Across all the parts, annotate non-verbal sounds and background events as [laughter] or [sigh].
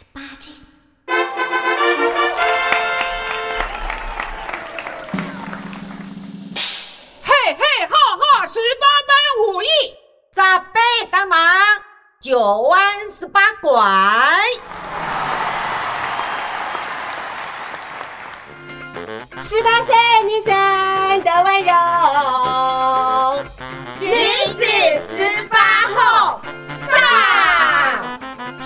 十八禁。嘿嘿哈哈，十八般武艺，扎背当忙，九弯十八拐。十八岁女生的温柔，女子十八后上。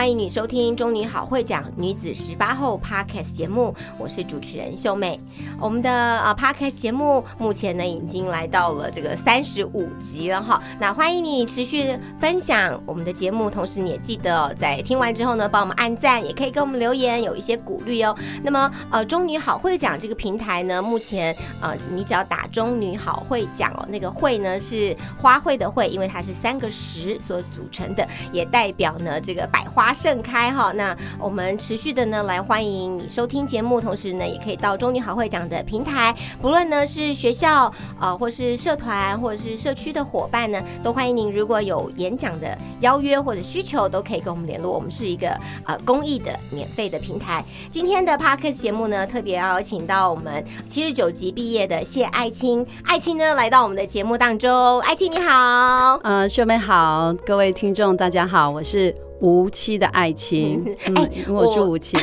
欢迎你收听《中女好会讲女子十八后》Podcast 节目，我是主持人秀妹。我们的呃 Podcast 节目目前呢已经来到了这个三十五集了哈。那欢迎你持续分享我们的节目，同时你也记得、在听完之后呢，帮我们按赞，也可以给我们留言，有一些鼓励哦。那么呃，中女好会讲这个平台呢，目前呃你只要打中女好会讲哦，那个会呢是花卉的卉，因为它是三个十所组成的，也代表呢这个百花盛开哈。那我们持续的呢来欢迎你收听节目，同时呢也可以到中女好会讲的平台，不论呢是学校呃或是社团或者是社区的伙伴呢，都欢迎您如果有演讲的邀约或者需求，都可以跟我们联络。我们是一个呃公益的免费的平台。今天的 podcast 节目呢，特别邀请到我们七十九级毕业的谢爱青，爱青呢来到我们的节目当中。爱青你好，呃，秀妹好，各位听众大家好，我是无期的爱情，[laughs] 嗯，哎因为我住无期，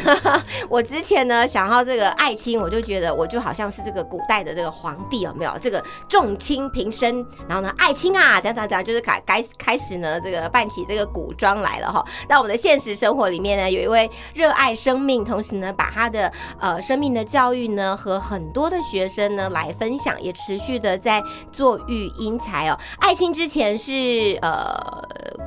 我 [laughs] 之前呢想到这个爱卿，我就觉得我就好像是这个古代的这个皇帝，有没有？这个重卿平身，然后呢，爱卿啊，这样这样这样，就是开开开始呢，这个扮起这个古装来了哈。那我们的现实生活里面呢，有一位热爱生命，同时呢，把他的呃生命的教育呢和很多的学生呢来分享，也持续的在做育英才哦。爱卿之前是呃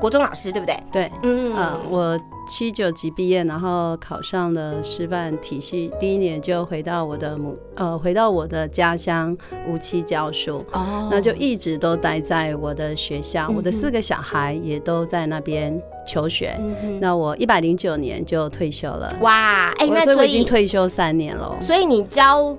国中老师，对不对？对，嗯呃，我七九级毕业，然后考上了师范体系，第一年就回到我的母呃，回到我的家乡无期教书。哦那就一直都待在我的学校，我的四个小孩也都在那边求学。那我一百零九年就退休了，哇，哎、我那所以所以我已经退休三年了。所以你教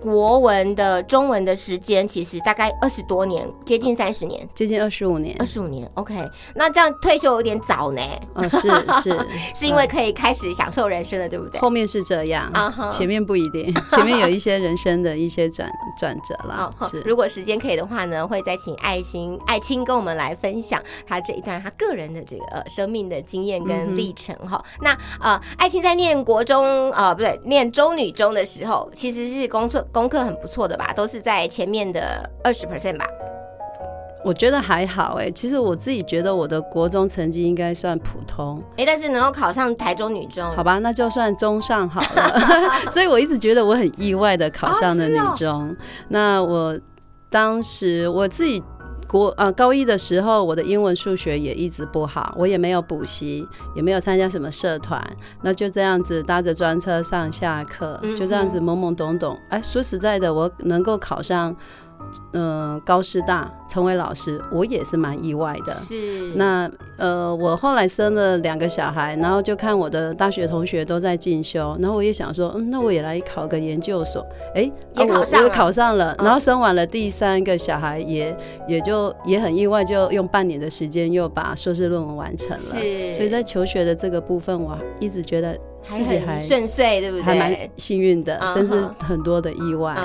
国文的中文的时间，其实大概二十多年，接近三十年，接近二十五年。二，十五年。OK，那这样退休有点早呢，哦，是是，[laughs] 是因为可以开始享受人生了，对不对？后面是这样前面不一定，前面有一些人生的一些转转折啦哦，，是。如果时间可以的话呢，会再请爱心爱青跟我们来分享他这一段他个人的这个呃生命的经验嗯跟历程哈、那呃，爱青在念国中呃不对，念中女中的时候，其实是功课功课很不错的吧，都是在前面的二十 percent 吧。我觉得还好哎，其实我自己觉得我的国中成绩应该算普通，哎，但是能够考上台中女中，好吧，那就算中上好了。[laughs] [laughs] 所以我一直觉得我很意外的考上了女哦中。那我当时我自己。国呃高一的时候，我的英文数学也一直不好，我也没有补习，也没有参加什么社团，那就这样子搭着专车上下课，就这样子懵懵懂懂。哎，说实在的，我能够考上嗯、高师大成为老师，我也是蛮意外的。是那呃，我后来生了两个小孩，然后就看我的大学同学都在进修，然后我也想说，嗯，那我也来考个研究所。哎、啊我我考上了，嗯然后生完了第三个小孩也，也就也很意外，就用半年的时间又把硕士论文完成了。是，所以在求学的这个部分，我一直觉得自己还还很顺遂，对不对？还蛮幸运的，嗯甚至很多的意外。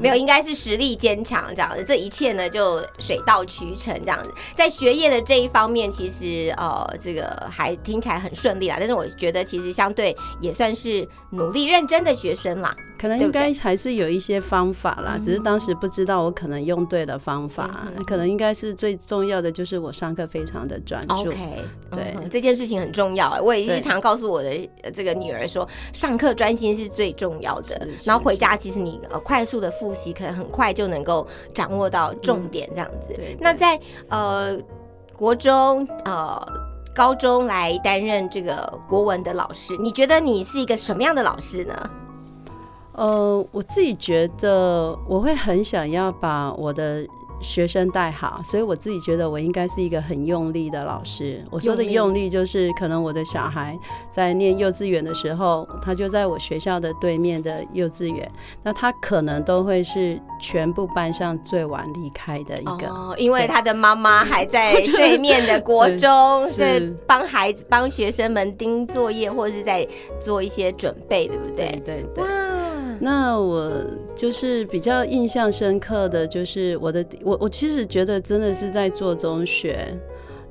没有，应该是实力坚强这样子，这一切呢就水到渠成这样子。在学业的这一方面，其实呃这个还听起来很顺利啦，但是我觉得其实相对也算是努力认真的学生啦。可能应该还是有一些方法啦，只是当时不知道我可能用对了方法，嗯可能应该是最重要的就是我上课非常的专注。OK，对嗯这件事情很重要哎，我也对日常告诉我的呃这个女儿说，上课专心是最重要的然后回家，其实你呃快速的复习，可能很快就能够掌握到重点这样子。对对那在呃国中呃。高中来担任这个国文的老师，你觉得你是一个什么样的老师呢？呃，我自己觉得我会很想要把我的学生带好，所以我自己觉得我应该是一个很用力的老师。我说的用力就是，可能我的小孩在念幼稚园的时候，他就在我学校的对面的幼稚园，那他可能都会是全部班上最晚离开的一个。哦，因为他的妈妈还在对面的国中，在是帮孩子、帮学生们盯作业，或者是在做一些准备，对不对？对对。那我就是比较印象深刻的就是我的，我我其实觉得真的是在做中学。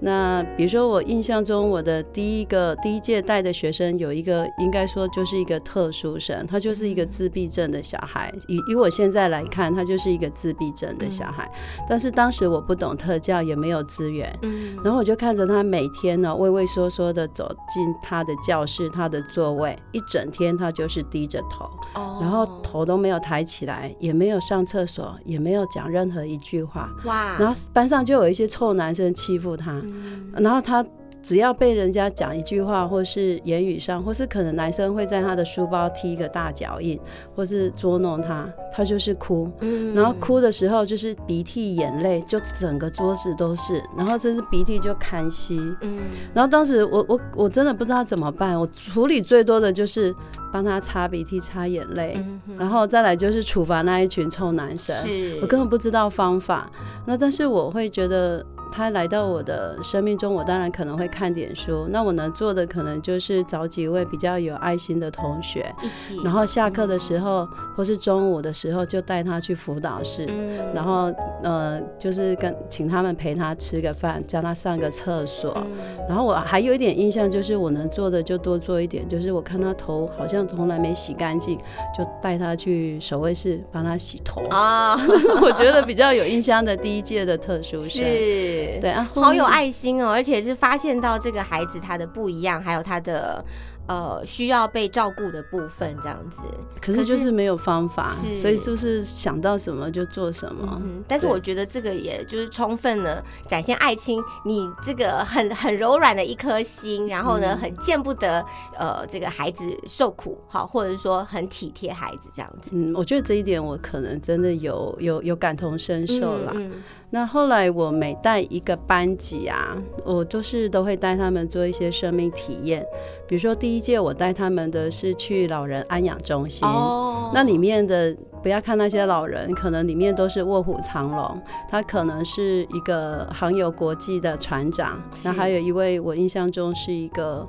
那比如说，我印象中我的第一个第一届带的学生有一个，应该说就是一个特殊生，他就是一个自闭症的小孩。以以我现在来看，他就是一个自闭症的小孩。但是当时我不懂特教，也没有资源，嗯，然后我就看着他每天呢畏畏缩缩的走进他的教室、他的座位，一整天他就是低着头，哦。然后头都没有抬起来，也没有上厕所，也没有讲任何一句话。哇，然后班上就有一些臭男生欺负他，嗯然后他只要被人家讲一句话，或是言语上，或是可能男生会在他的书包踢一个大脚印，或是捉弄他，他就是哭。嗯然后哭的时候就是鼻涕眼泪，就整个桌子都是，然后真是鼻涕就堪吸。嗯，然后当时我我我真的不知道怎么办，我处理最多的就是帮他擦鼻涕、擦眼泪，嗯然后再来就是处罚那一群臭男生。是我根本不知道方法，那但是我会觉得他来到我的生命中，我当然可能会看点书。那我能做的可能就是找几位比较有爱心的同学，一起，然后下课的时候或是中午的时候就带他去辅导室。嗯然后呃，就是跟请他们陪他吃个饭，叫他上个厕所。嗯然后我还有一点印象，就是我能做的就多做一点，就是我看他头好像从来没洗干净，就带他去守卫室帮他洗头。啊，[laughs] 我觉得比较有印象的第一届的特殊生，是，对。啊，好有爱心哦，而且是发现到这个孩子他的不一样，还有他的呃需要被照顾的部分，这样子。可是就是没有方法，所以就是想到什么就做什么。嗯，但是我觉得这个也就是充分的展现爱青，你这个很很柔软的一颗心，然后呢，嗯很见不得呃这个孩子受苦，好，或者是说很体贴孩子这样子。嗯，我觉得这一点我可能真的有有有感同身受啦。嗯那后来我每带一个班级啊，我就是都会带他们做一些生命体验。比如说第一届我带他们的是去老人安养中心，哦那里面的不要看那些老人，可能里面都是卧虎藏龙。他可能是一个航游国际的船长，那还有一位我印象中是一个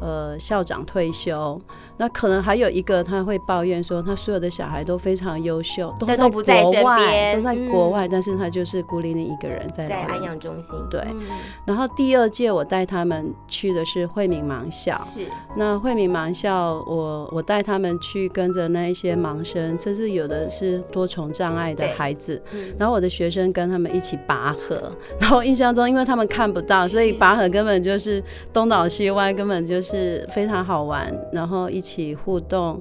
呃校长退休。那可能还有一个他会抱怨说，他所有的小孩都非常优秀，都但在都不在身国外，边都在国嗯外，但是他就是孤零零一个人在在安养中心，对。嗯。然后第二届我带他们去的是惠民盲校，是。那惠民盲校，我我带他们去跟着那一些盲生，甚至有的是多重障碍的孩子，嗯。然后我的学生跟他们一起拔河，[laughs] 然后印象中因为他们看不到，所以拔河根本就是东倒西歪，根本就是非常好玩，然后一起互动。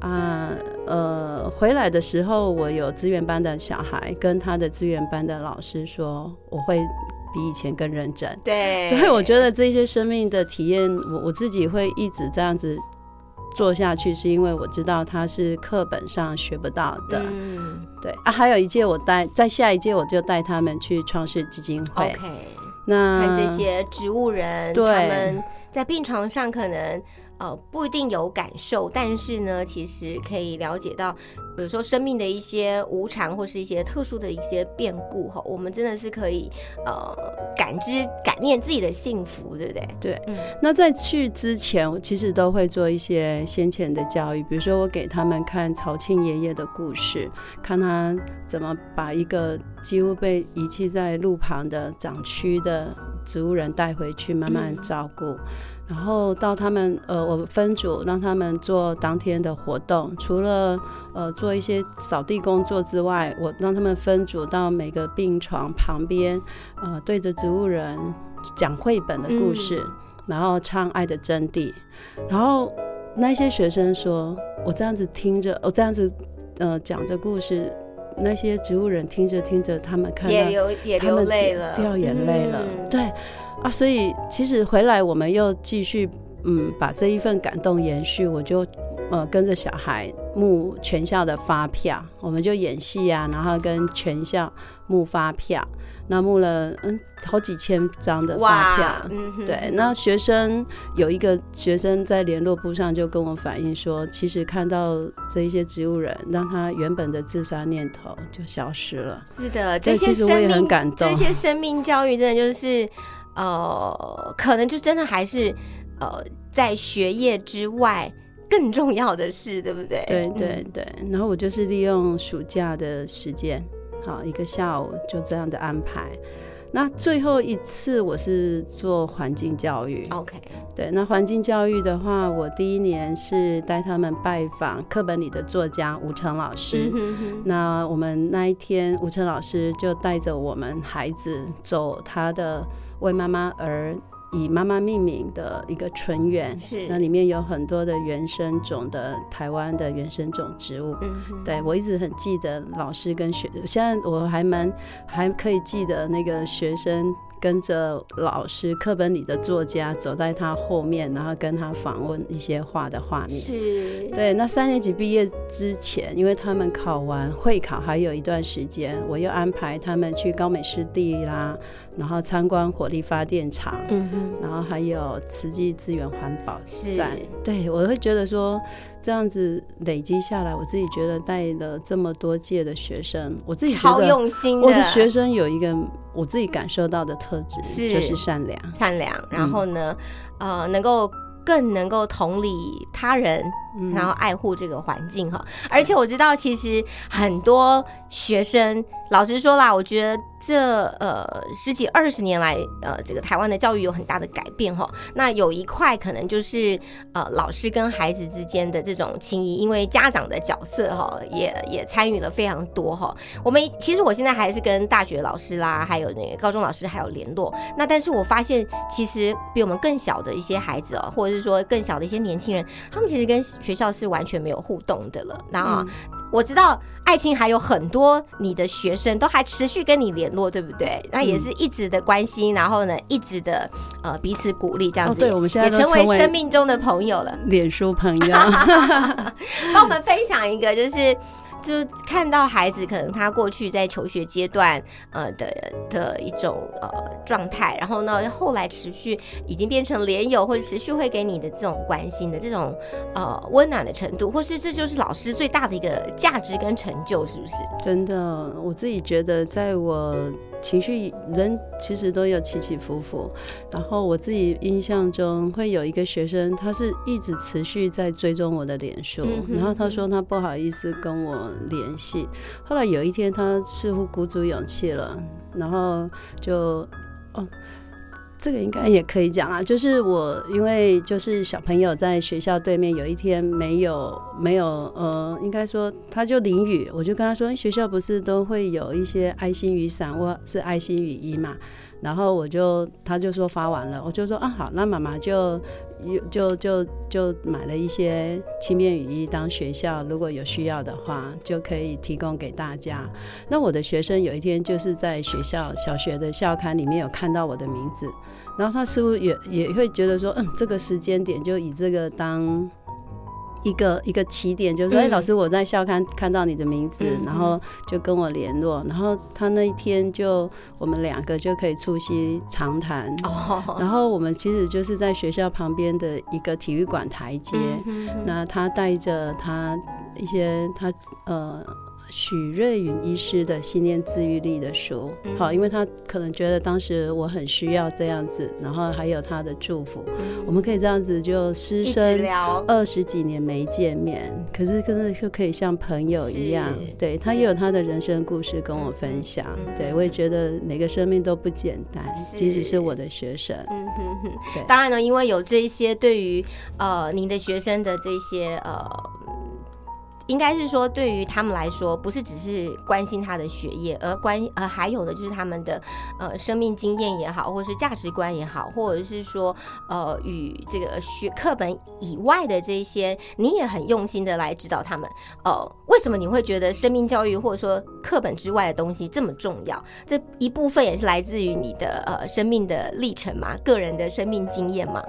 啊，呃，回来的时候，我有资源班的小孩跟他的资源班的老师说，我会比以前更认真。对对，我觉得这些生命的体验，我我自己会一直这样子做下去，是因为我知道他是课本上学不到的。嗯对啊，还有一届我带，在下一届我就带他们去创世基金会。，OK。那看这些植物人，对他们在病床上可能呃不一定有感受，但是呢，其实可以了解到，比如说生命的一些无常或是一些特殊的一些变故哈，我们真的是可以呃感知感念自己的幸福，对不对？对，嗯那在去之前，我其实都会做一些先前的教育，比如说我给他们看曹庆爷爷的故事，看他怎么把一个几乎被遗弃在路旁的长蛆的植物人带回去，慢慢照顾。然后到他们呃，我分组让他们做当天的活动，除了呃做一些扫地工作之外，我让他们分组到每个病床旁边，呃，对着植物人讲绘本的故事，然后唱《爱的真谛》。然后那些学生说，我这样子听着，我这样子呃讲着故事，那些植物人听着听着，他们看也到流也流泪了，掉眼泪了。嗯对啊，所以其实回来我们又继续嗯把这一份感动延续，我就呃跟着小孩募全校的发票，我们就演戏啊，然后跟全校募发票，那募了嗯好几千张的发票。嗯对，那学生有一个学生在联络簿上就跟我反映说，其实看到这一些植物人，让他原本的自杀念头就消失了。是的，这些其实我也生命很感动这些生命教育真的就是，呃，可能就真的还是呃，在学业之外更重要的事，对不对？对嗯对对，然后我就是利用暑假的时间，好一个下午就这样的安排。那最后一次我是做环境教育，OK，对，那环境教育的话，我第一年是带他们拜访课本里的作家吴成老师。嗯哼哼，那我们那一天，吴成老师就带着我们孩子走他的为妈妈而以妈妈命名的一个纯园，是那里面有很多的原生种的台湾的原生种植物。嗯，对我一直很记得老师跟学，现在我还蛮还可以记得那个学生跟着老师课本里的作家走在他后面，然后跟他访问一些画的画面。是，对，那三年级毕业之前，因为他们考完会考还有一段时间，我又安排他们去高美湿地啦，然后参观火力发电厂，嗯哼，然后还有慈济资源环保是站。对我会觉得说，这样子累积下来，我自己觉得带了这么多届的学生，我自己觉超用心的，我的学生有一个我自己感受到的特质，是就是善良。善良，然后呢，嗯呃，能够更能够同理他人，嗯然后爱护这个环境哈。而且我知道，其实很多学生，老实说啦，我觉得这呃十几二十年来，呃，这个台湾的教育有很大的改变哈。那有一块可能就是呃老师跟孩子之间的这种情谊，因为家长的角色哈，也也参与了非常多哈。我们其实我现在还是跟大学老师啦，还有那个高中老师还有联络。那但是我发现，其实比我们更小的一些孩子哦，或者是说更小的一些年轻人，他们其实跟学校是完全没有互动的了。那、我知道爱青还有很多你的学生都还持续跟你联络，对不对？那也是一直的关心，然后呢，一直的呃彼此鼓励，这样哦，子。对，我们现在也成为生命中的朋友了。脸书朋友。[laughs] 帮我们分享一个，就是就看到孩子可能他过去在求学阶段呃的的一种呃状态，然后呢后来持续已经变成连友，或者持续会给你的这种关心的这种呃温暖的程度，或是这就是老师最大的一个价值跟成就，是不是？真的，我自己觉得，在我情绪人其实都有起起伏伏，然后我自己印象中会有一个学生，他是一直持续在追踪我的脸书，嗯然后他说他不好意思跟我联系，后来有一天他似乎鼓足勇气了，然后就哦。这个应该也可以讲啊，就是我因为就是小朋友在学校对面，有一天没有没有呃，应该说他就淋雨，我就跟他说，学校不是都会有一些爱心雨伞或是爱心雨衣嘛，然后我就他就说发完了，我就说啊好，那妈妈就就就就买了一些轻便雨衣当学校如果有需要的话就可以提供给大家。那我的学生有一天就是在学校小学的校刊里面有看到我的名字，然后他似乎也也会觉得说，嗯，这个时间点就以这个当。一个一个起点，就是说，哎、嗯老师，我在校刊看到你的名字，嗯然后就跟我联络，然后他那一天就我们两个就可以促膝长谈，哦，然后我们其实就是在学校旁边的一个体育馆台阶，那他带着他一些他呃许瑞云医师的信念自愈力的书，嗯好，因为他可能觉得当时我很需要这样子，然后还有他的祝福，我们可以这样子就师生。聊，二十几年没见面，可是真的就可以像朋友一样，对他也有他的人生故事跟我分享，嗯对我也觉得每个生命都不简单，即使是我的学生，嗯哼哼，当然呢，因为有这一些对于呃您的学生的这些呃。应该是说，对于他们来说，不是只是关心他的学业，而关呃还有的就是他们的呃生命经验也好，或者是价值观也好，或者是说呃与这个学课本以外的这些，你也很用心的来指导他们。呃，为什么你会觉得生命教育或者说课本之外的东西这么重要？这一部分也是来自于你的呃生命的历程嘛，个人的生命经验嘛。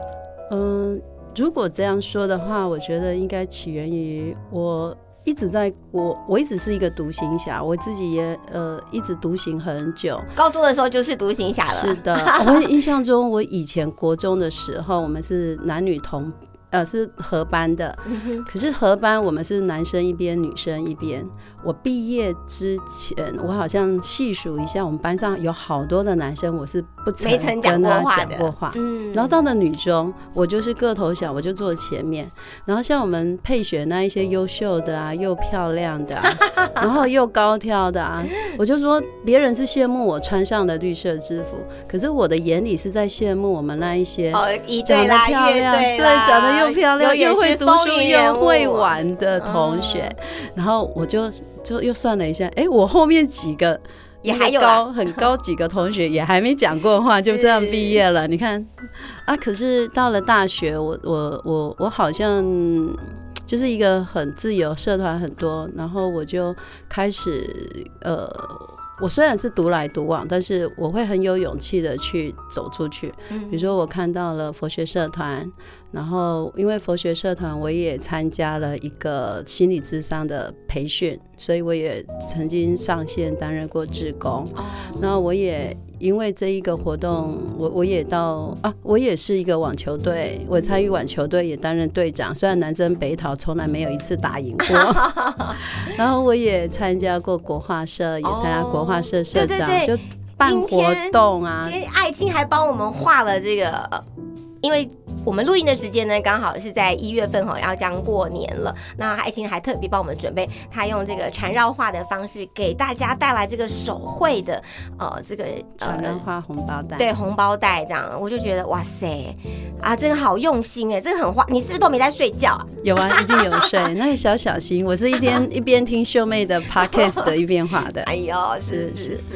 嗯，如果这样说的话，我觉得应该起源于我一直在我我一直是一个独行侠，我自己也呃一直独行很久。高中的时候就是独行侠了。是的，我印象中我以前国中的时候，我们是男女同。呃，是合班的，可是合班我们是男生一边，女生一边。我毕业之前，我好像细数一下，我们班上有好多的男生，我是不曾跟他讲过话。嗯，然后到了女中，我就是个头小，我就坐前面。然后像我们配选那一些优秀的啊，又漂亮的，然后又高挑的啊，我就说别人是羡慕我穿上的绿色制服，可是我的眼里是在羡慕我们那一些长得漂亮，对，长得。又漂亮又会读书又会玩的同学，然后我就就又算了一下，哎，我后面几个也还有高很高 [laughs] 几个同学也还没讲过话，就这样毕业了。你看啊，可是到了大学，我我我我好像就是一个很自由，社团很多，然后我就开始呃。我虽然是独来独往，但是我会很有勇气的去走出去。比如说，我看到了佛学社团，然后因为佛学社团，我也参加了一个心理智商的培训，所以我也曾经上线担任过志工。然后我也。因为这一个活动，我我也到啊，我也是一个网球队，我参与网球队也担任队长。虽然南征北讨，从来没有一次打赢过。[laughs] 然后我也参加过国画社，也参加国画社社长，就办活动啊。今天爱青还帮我们画了这个，因为。我们录音的时间呢，刚好是在一月份哈，要将过年了。那爱青还特别帮我们准备，他用这个缠绕画的方式给大家带来这个手绘的呃这个缠绕画红包袋，对红包袋这样，我就觉得哇塞啊，真的好用心哎，这个很花。你是不是都没在睡觉啊？有啊，一定有睡。那个小小心，我是一边 [laughs] 一边听秀妹的 podcast 一边画的。哎呦，是是是。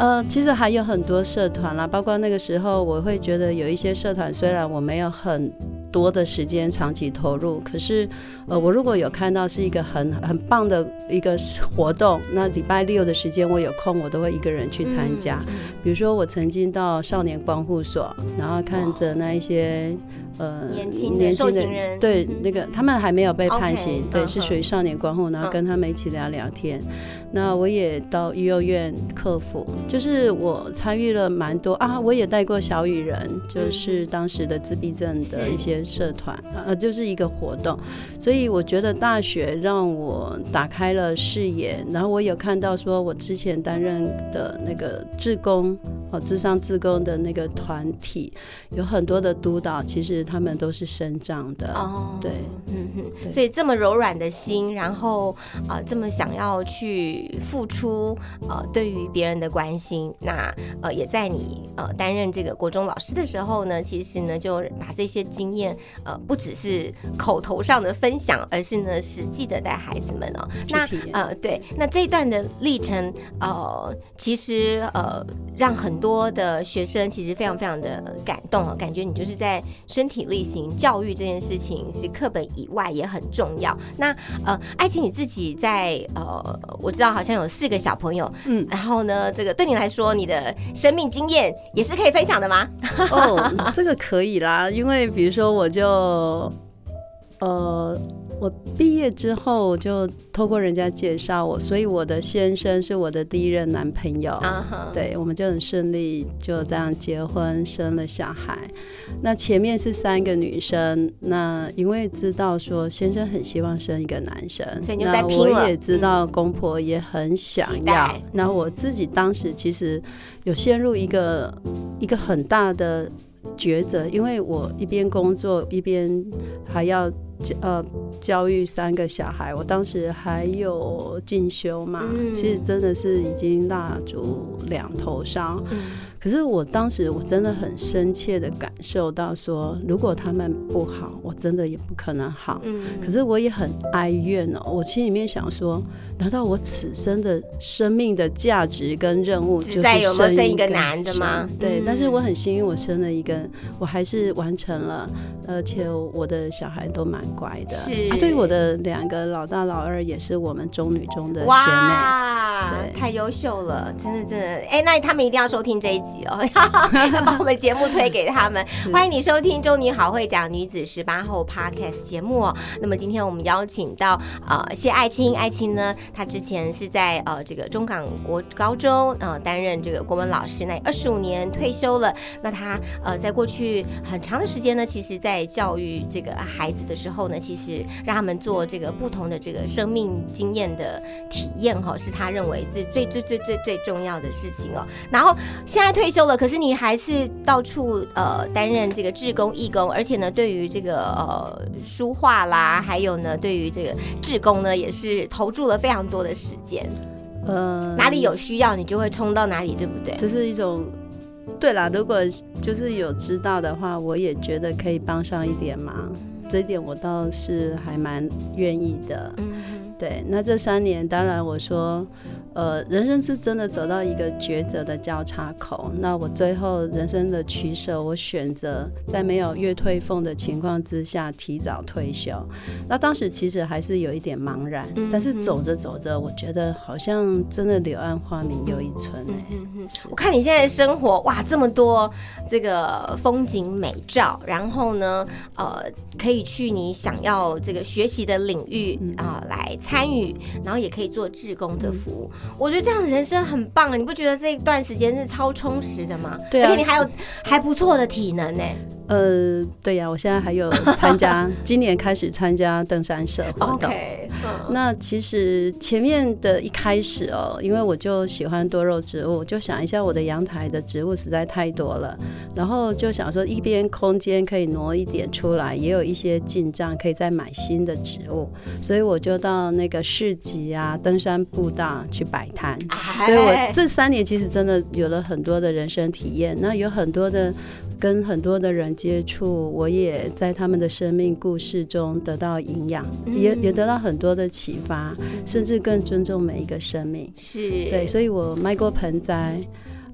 呃，其实还有很多社团啦，包括那个时候，我会觉得有一些社团，虽然我没有很多的时间长期投入，可是，呃，我如果有看到是一个很很棒的一个活动，那礼拜六的时间我有空，我都会一个人去参加。比如说，我曾经到少年光护所，然后看着那一些。呃，年轻的受刑人，对那个他们还没有被判刑，对，是属于少年观后，然后跟他们一起聊聊天。那我也到幼儿园客服，就是我参与了蛮多啊，我也带过小雨人，就是当时的自闭症的一些社团，呃，就是一个活动。所以我觉得大学让我打开了视野，然后我有看到说我之前担任的那个志工，哦，智商志工的那个团体，有很多的督导，其实。他们都是生长的。哦，对，嗯哼，所以这么柔软的心，然后啊，这么想要去付出，呃，对于别人的关心，那呃，也在你呃担任这个国中老师的时候呢，其实呢，就把这些经验呃，不只是口头上的分享，而是呢，实际的带孩子们哦，那呃，对，那这一段的历程，呃，其实呃，让很多的学生其实非常非常的感动哦，感觉你就是在身体。力行教育这件事情是课本以外也很重要。那呃，爱情你自己在呃，我知道好像有四个小朋友，嗯，然后呢，这个对你来说，你的生命经验也是可以分享的吗？哦，这个可以啦，因为比如说我就呃。我毕业之后就透过人家介绍我，所以我的先生是我的第一任男朋友。对，我们就很顺利就这样结婚生了小孩。那前面是三个女生，那因为知道说先生很希望生一个男生，那我也知道公婆也很想要。那我自己当时其实有陷入一个一个很大的抉择，因为我一边工作一边还要。呃，教育三个小孩，我当时还有进修嘛，其实真的是已经蜡烛两头烧。可是我当时我真的很深切的感受到，说如果他们不好，我真的也不可能好。嗯。可是我也很哀怨哦，我心里面想说，难道我此生的生命的价值跟任务就是生一个男的吗？对。但是我很幸运，我生了一个，我还是完成了，而且我的小孩都蛮乖的。是。啊对我的两个老大老二也是我们中女中的学妹。哇，太优秀了，真的真的。哎，那他们一定要收听这一集。集哦，要 [laughs] 把我们节目推给他们。[laughs] 欢迎你收听《中女好会讲女子十八后》Podcast 节目哦。那么今天我们邀请到呃谢爱青，爱青呢，她之前是在呃这个中港国高中呃担任这个国文老师，那二十五年退休了。那她呃在过去很长的时间呢，其实在教育这个孩子的时候呢，其实让他们做这个不同的这个生命经验的体验哈，是他认为最最最最最最重要的事情哦。然后现在退休了，可是你还是到处呃担任这个志工义工，而且呢，对于这个呃书画啦，还有呢，对于这个志工呢，也是投注了非常多的时间。呃，哪里有需要，你就会冲到哪里，对不对？这是一种。对啦，如果就是有知道的话，我也觉得可以帮上一点忙，这一点我倒是还蛮愿意的。嗯，对。那这三年，当然我说。呃，人生是真的走到一个抉择的交叉口。那我最后人生的取舍，我选择在没有月退俸的情况之下提早退休。那当时其实还是有一点茫然，但是走着走着，我觉得好像真的柳暗花明又一村。我看你现在生活哇，这么多这个风景美照，然后呢，呃，可以去你想要这个学习的领域啊来参与，然后也可以做志工的服务。我觉得这样人生很棒啊！你不觉得这一段时间是超充实的吗？对啊，而且你还有还不错的体能呢。呃，对呀，我现在还有参加，[laughs] 今年开始参加登山社活动。那其实前面的一开始哦，因为我就喜欢多肉植物，就想一下我的阳台的植物实在太多了，然后就想说一边空间可以挪一点出来，也有一些进账可以再买新的植物，所以我就到那个市集啊、登山步道去摆摊。所以我这三年其实真的有了很多的人生体验，那有很多的。跟很多的人接触，我也在他们的生命故事中得到营养，也也得到很多的启发，甚至更尊重每一个生命。是对，所以我卖过盆栽。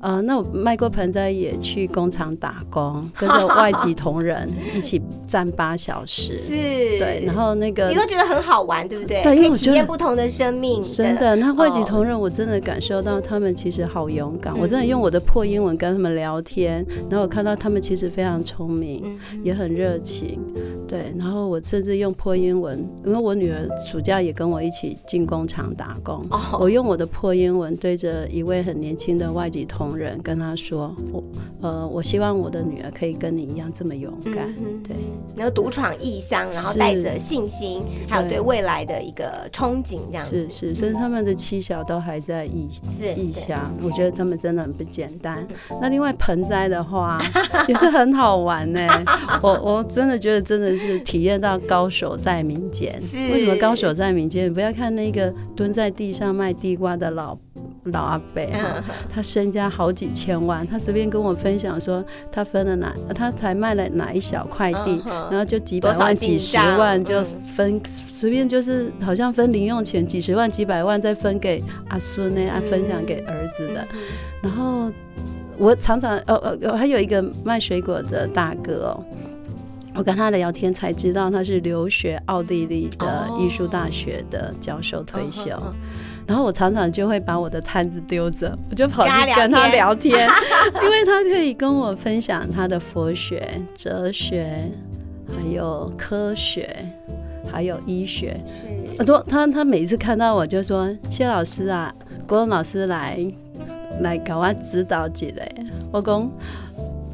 呃，那我卖过盆栽，也去工厂打工，[laughs] 跟着外籍同仁一起站八小时，是，对，然后那个你都觉得很好玩，对不对？对，因为我体验不同的生命，真的。那外籍同仁，我真的感受到他们其实好勇敢。我真的用我的破英文跟他们聊天，然后我看到他们其实非常聪明，也很热情，对。然后我甚至用破英文，因为我女儿暑假也跟我一起进工厂打工，我用我的破英文对着一位很年轻的外籍同。人跟他说：“我呃，我希望我的女儿可以跟你一样这么勇敢，对，然后独闯异乡，然后带着信心，还有对未来的一个憧憬，这样是是，甚至他们的妻小都还在异是异乡，我觉得他们真的很不简单。那另外盆栽的话 [laughs] 也是很好玩呢，[laughs] 我我真的觉得真的是体验到高手在民间。为什么高手在民间？不要看那个蹲在地上卖地瓜的老。”老阿伯，他身家好几千万，他随便跟我分享说，他分了哪，他才卖了哪一小块地，然后就几百万、几十万就分，随便就是好像分零用钱，几十万、几百万再分给阿孙呢，啊，分享给儿子的。然后我常常，哦哦，还有一个卖水果的大哥哦，我跟他聊天才知道他是留学奥地利的艺术大学的教授退休。然后我常常就会把我的摊子丢着，我就跑去跟他聊 [laughs] 天，因为他可以跟我分享他的佛学、哲学，还有科学，还有医学。是，我说他他每次看到我就说：“谢老师啊，国文老师来来搞我指导几类。”我讲。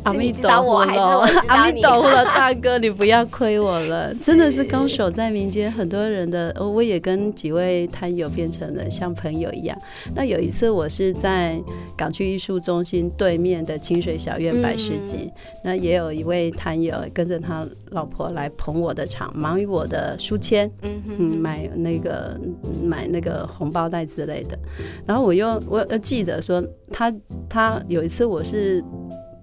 阿弥陀佛喽，阿弥陀佛了，大哥，你不要亏我了，[laughs] 真的是高手在民间，很多人的，我也跟几位摊友变成了像朋友一样。那有一次，我是在港区艺术中心对面的清水小院摆市集，那也有一位摊友跟着他老婆来捧我的场，忙于我的书签，嗯嗯，买那个买那个红包袋之类的。然后我又我记得说，他他有一次我是。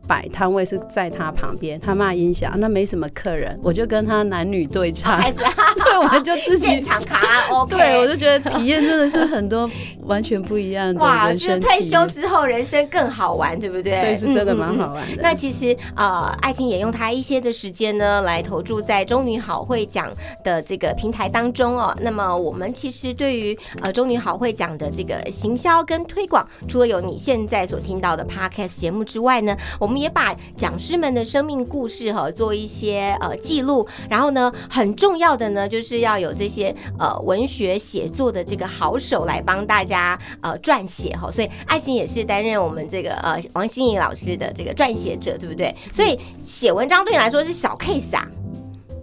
摆摊位是在他旁边，他骂音响，那没什么客人，我就跟他男女对唱，开始 [laughs] 对，我们就自己现场卡拉 [laughs] OK。对，我就觉得体验真的是很多完全不一样的哇，就是退休之后人生更好玩，对不对？对，是真的蛮好玩的。那其实呃，爱情也用他一些的时间呢，来投注在中女好会讲的这个平台当中哦。那么我们其实对于呃中女好会讲的这个行销跟推广，除了有你现在所听到的 podcast 节目之外呢，我们也把讲师们的生命故事哈、做一些呃记录，然后呢，很重要的呢，就是要有这些呃文学写作的这个好手来帮大家呃撰写哈、所以爱情也是担任我们这个呃王心怡老师的这个撰写者，对不对？所以写文章对你来说是小 case 啊，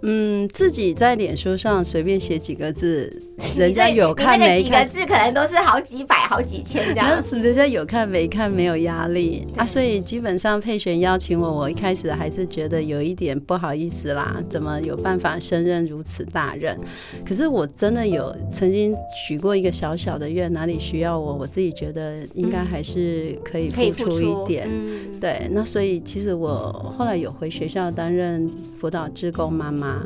嗯，自己在脸书上随便写几个字，人家有看没看？几个字可能都是好几百、好几千这样。那人家有看没看没有压力啊，所以基本上佩璇邀请我，我一开始还是觉得有一点不好意思啦，怎么有办法胜任如此大任？可是我真的有曾经许过一个小小的愿，哪里需要我，我自己觉得应该还是可以付出一点。嗯，对，那所以其实我后来有回学校担任辅导志工妈妈。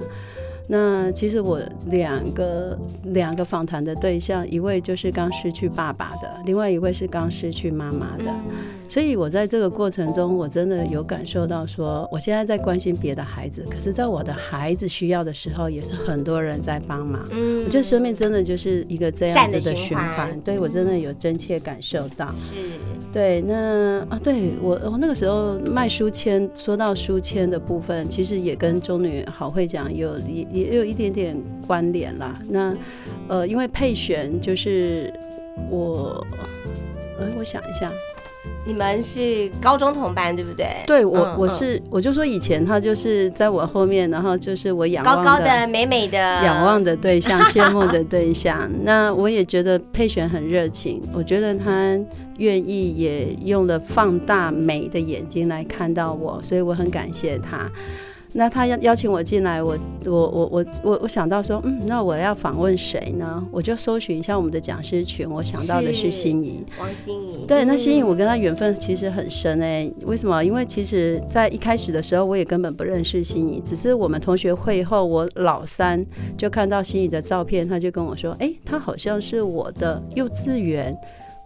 那其实我两个两个访谈的对象，一位就是刚失去爸爸的，另外一位是刚失去妈妈的。所以我在这个过程中，我真的有感受到说，我现在在关心别的孩子，可是在我的孩子需要的时候，也是很多人在帮忙。嗯我觉得生命真的就是一个这样子的循循环环，对我真的有真切感受到。是对，那啊，对我我那个时候卖书签，说到书签的部分，其实也跟中女好会讲有也也有一点点关联啦。那呃，因为配选就是我，呃，我想一下，你们是高中同班对不对？对我、我是我就说以前他就是在我后面，然后就是我仰高高的、美美的，仰望的 [laughs] 对象、羡慕的对象。那我也觉得佩璇很热情，我觉得他愿意也用了放大美的眼睛来看到我，所以我很感谢他。那他邀邀请我进来，我我我我我我想到说，嗯，那我要访问谁呢？我就搜寻一下我们的讲师群，我想到的是是心仪。王心怡。对，那心颖嗯我跟他缘分其实很深哎、为什么？因为其实，在一开始的时候，我也根本不认识心怡，只是我们同学会后，我老三就看到心怡的照片，他就跟我说，哎、他好像是我的幼稚园、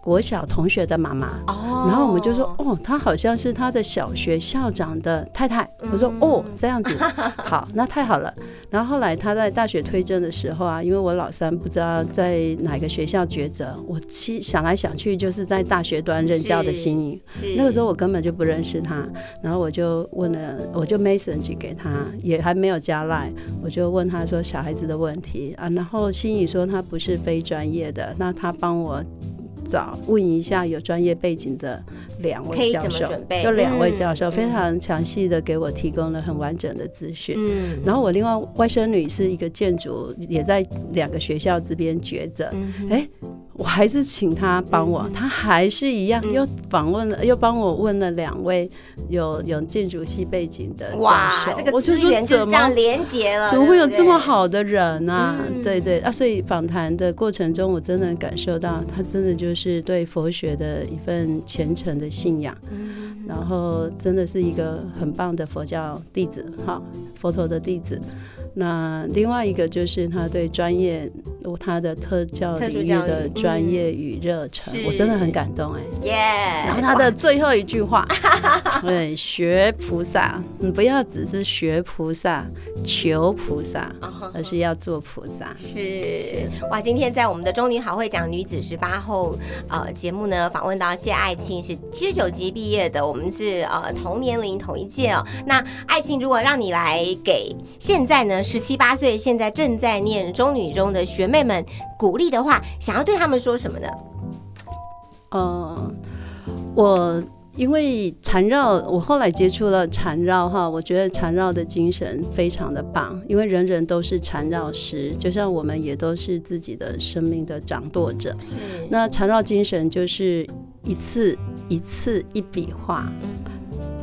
国小同学的妈妈。哦，然后我们就说，哦，她好像是他的小学校长的太太。我说，嗯哦，这样子，[laughs] 好，那太好了。然后后来他在大学推甄的时候啊，因为我老三不知道在哪个学校抉择，我其想来想去就是在大学端任教的心仪。那个时候我根本就不认识他，然后我就问了，我就 message 给他，也还没有加 line，我就问他说小孩子的问题啊，然后心仪说他不是非专业的，那他帮我找问一下有专业背景的两位教授，就两位嗯教授、嗯非常详细的给我提供了很完整的资讯。嗯然后我另外外甥女是一个建筑，也在两个学校这边抉择。嗯哼哎、我还是请他帮我，他还是一样，嗯又访问了，又帮我问了两位有有建筑系背景的教哇，授。这个我就说资源就这样连结了，怎么会有？这么好的人啊？嗯对对啊，所以访谈的过程中，我真的感受到他真的就是对佛学的一份虔诚的信仰。然后真的是一个很棒的佛教弟子，哈，佛陀的弟子。那另外一个就是他对专业，他的特教领域的专业与热忱，是。我真的很感动哎。耶，然后他的最后一句话，[laughs] 对，学菩萨，你不要只是学菩萨、求菩萨，而是要做菩萨。是。哇，今天在我们的中女好会讲女子十八后呃节目呢，访问到谢爱庆是七十九级毕业的，我们是呃同年龄同一届哦。那爱庆如果让你来给现在呢十七八岁，现在正在念中女中的学妹们鼓励的话，想要对他们说什么呢？呃，我因为缠绕，我后来接触了缠绕哈，我觉得缠绕的精神非常的棒，因为人人都是缠绕师，就像我们也都是自己的生命的掌舵者。是那缠绕精神就是一次一次一笔画，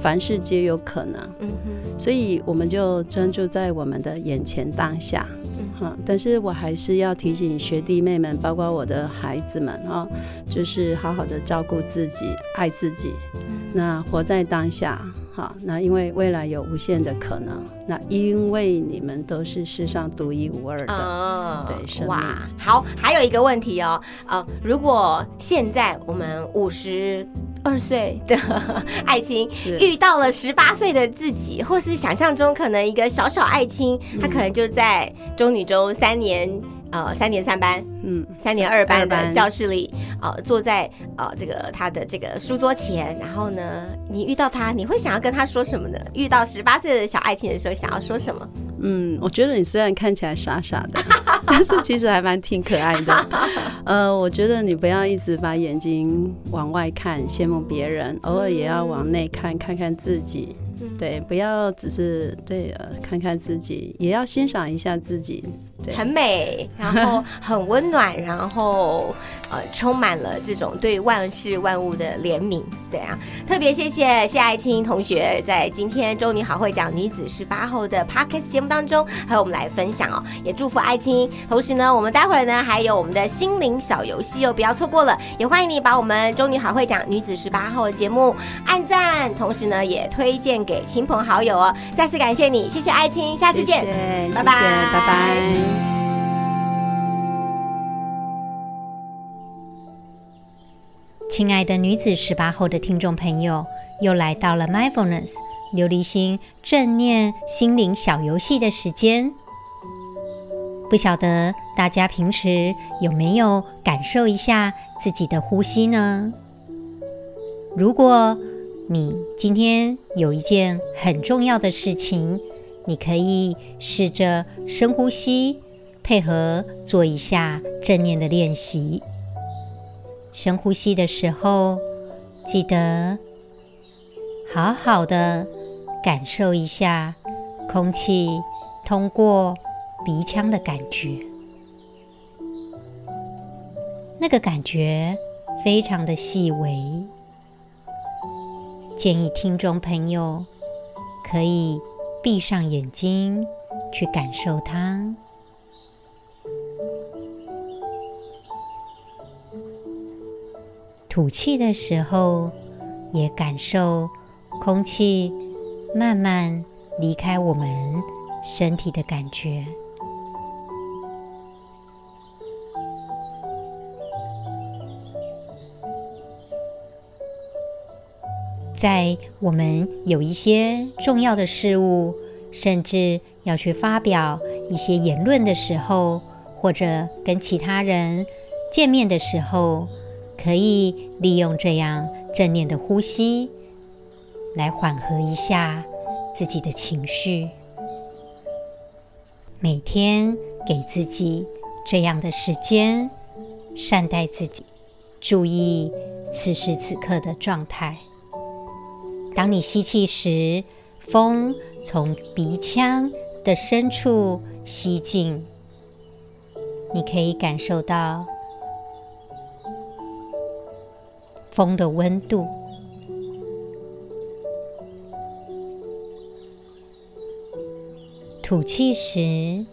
凡事皆有可能。嗯哼，所以我们就专注在我们的眼前当下，嗯哈、但是我还是要提醒学弟妹们，包括我的孩子们啊、就是好好的照顾自己，爱自己，嗯。那活在当下，好，那因为未来有无限的可能，那因为你们都是世上独一无二的，哦对哇，好，还有一个问题哦，呃，如果现在我们五十二岁的 [laughs] 爱情遇到了十八岁的自己，或是想象中可能一个小小爱情，他可能就在中女中三年。呃，三年三班，嗯，三年二班的教室里，呃，坐在呃这个他的这个书桌前，然后呢，你遇到他，你会想要跟他说什么呢？遇到十八岁的小爱情的时候，想要说什么？嗯，我觉得你虽然看起来傻傻的，但是其实还蛮挺可爱的。[laughs] 呃，我觉得你不要一直把眼睛往外看，羡慕别人，偶尔也要往内看，看看自己。对，不要只是对呃看看自己，也要欣赏一下自己。对，很美，然后很温暖，然后呃，充满了这种对万事万物的怜悯。对啊，特别谢谢谢爱青同学在今天周你好会讲女子十八后的 podcast 节目当中和我们来分享哦，也祝福爱青。同时呢，我们待会儿呢还有我们的心灵小游戏哦，不要错过了。也欢迎你把我们周女好会讲女子十八后的节目按赞，同时呢也推荐给亲朋好友哦。再次感谢你，谢谢爱青，下次见。谢谢，谢谢，拜拜拜拜。亲爱的女子十八后的听众朋友，又来到了 Mindfulness 琉璃心正念心灵小游戏的时间。不晓得大家平时有没有感受一下自己的呼吸呢？如果你今天有一件很重要的事情，你可以试着深呼吸，配合做一下正念的练习。深呼吸的时候，记得好好的感受一下空气通过鼻腔的感觉，那个感觉非常的细微。建议听众朋友可以闭上眼睛去感受它。吐气的时候，也感受空气慢慢离开我们身体的感觉。在我们有一些重要的事物，甚至要去发表一些言论的时候，或者跟其他人见面的时候，可以利用这样正念的呼吸，来缓和一下自己的情绪。每天给自己这样的时间，善待自己，注意此时此刻的状态。当你吸气时，风从鼻腔的深处吸进，你可以感受到风的温度。吐气时，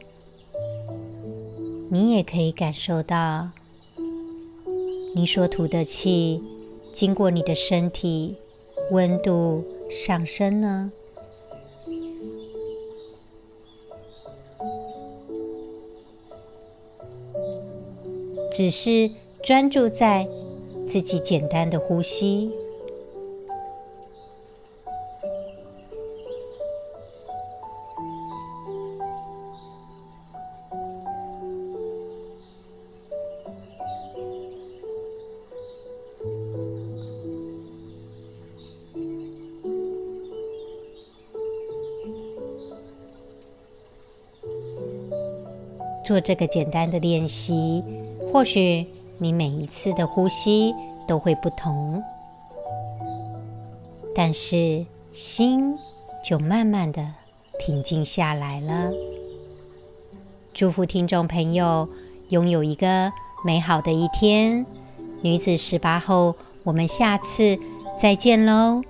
你也可以感受到你所吐的气经过你的身体。温度上升呢？只是专注在自己简单的呼吸，做这个简单的练习，或许你每一次的呼吸都会不同，但是心就慢慢的平静下来了。祝福听众朋友拥有一个美好的一天。女子十八后，我们下次再见喽。